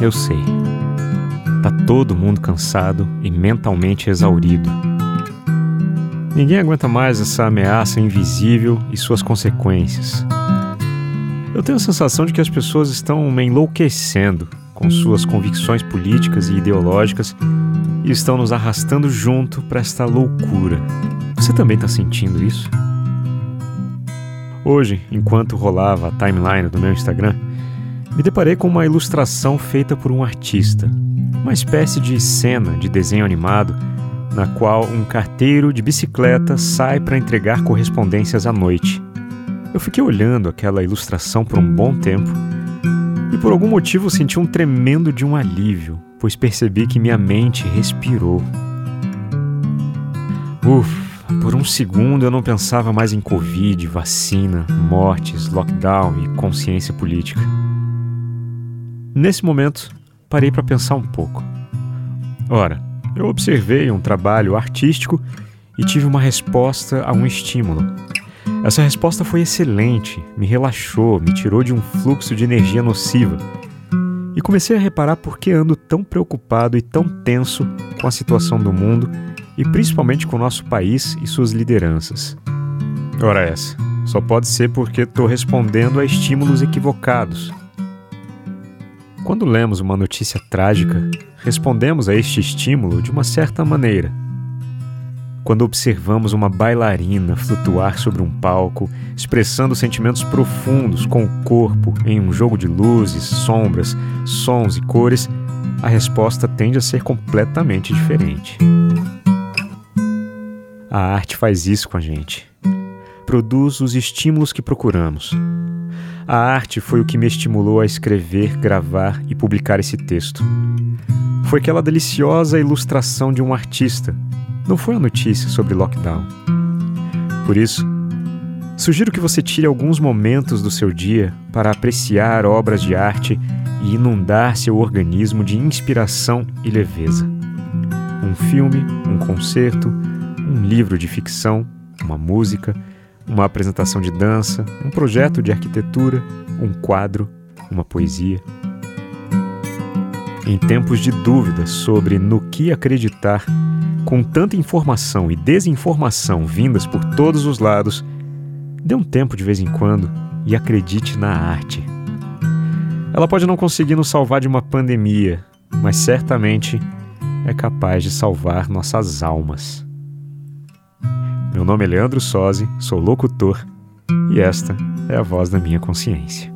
Eu sei. Tá todo mundo cansado e mentalmente exaurido. Ninguém aguenta mais essa ameaça invisível e suas consequências. Eu tenho a sensação de que as pessoas estão me enlouquecendo com suas convicções políticas e ideológicas e estão nos arrastando junto para esta loucura. Você também está sentindo isso? Hoje, enquanto rolava a timeline do meu Instagram, me deparei com uma ilustração feita por um artista, uma espécie de cena de desenho animado na qual um carteiro de bicicleta sai para entregar correspondências à noite. Eu fiquei olhando aquela ilustração por um bom tempo e por algum motivo senti um tremendo de um alívio, pois percebi que minha mente respirou. Ufa, por um segundo eu não pensava mais em Covid, vacina, mortes, lockdown e consciência política. Nesse momento, parei para pensar um pouco. Ora, eu observei um trabalho artístico e tive uma resposta a um estímulo. Essa resposta foi excelente, me relaxou, me tirou de um fluxo de energia nociva. E comecei a reparar por que ando tão preocupado e tão tenso com a situação do mundo e principalmente com o nosso país e suas lideranças. Ora, essa, só pode ser porque estou respondendo a estímulos equivocados. Quando lemos uma notícia trágica, respondemos a este estímulo de uma certa maneira. Quando observamos uma bailarina flutuar sobre um palco, expressando sentimentos profundos com o corpo em um jogo de luzes, sombras, sons e cores, a resposta tende a ser completamente diferente. A arte faz isso com a gente. Produz os estímulos que procuramos, a arte foi o que me estimulou a escrever, gravar e publicar esse texto. Foi aquela deliciosa ilustração de um artista, não foi a notícia sobre lockdown. Por isso, sugiro que você tire alguns momentos do seu dia para apreciar obras de arte e inundar seu organismo de inspiração e leveza. Um filme, um concerto, um livro de ficção, uma música uma apresentação de dança, um projeto de arquitetura, um quadro, uma poesia. Em tempos de dúvida sobre no que acreditar, com tanta informação e desinformação vindas por todos os lados, dê um tempo de vez em quando e acredite na arte. Ela pode não conseguir nos salvar de uma pandemia, mas certamente é capaz de salvar nossas almas. Meu nome é Leandro Sozzi, sou locutor e esta é a voz da minha consciência.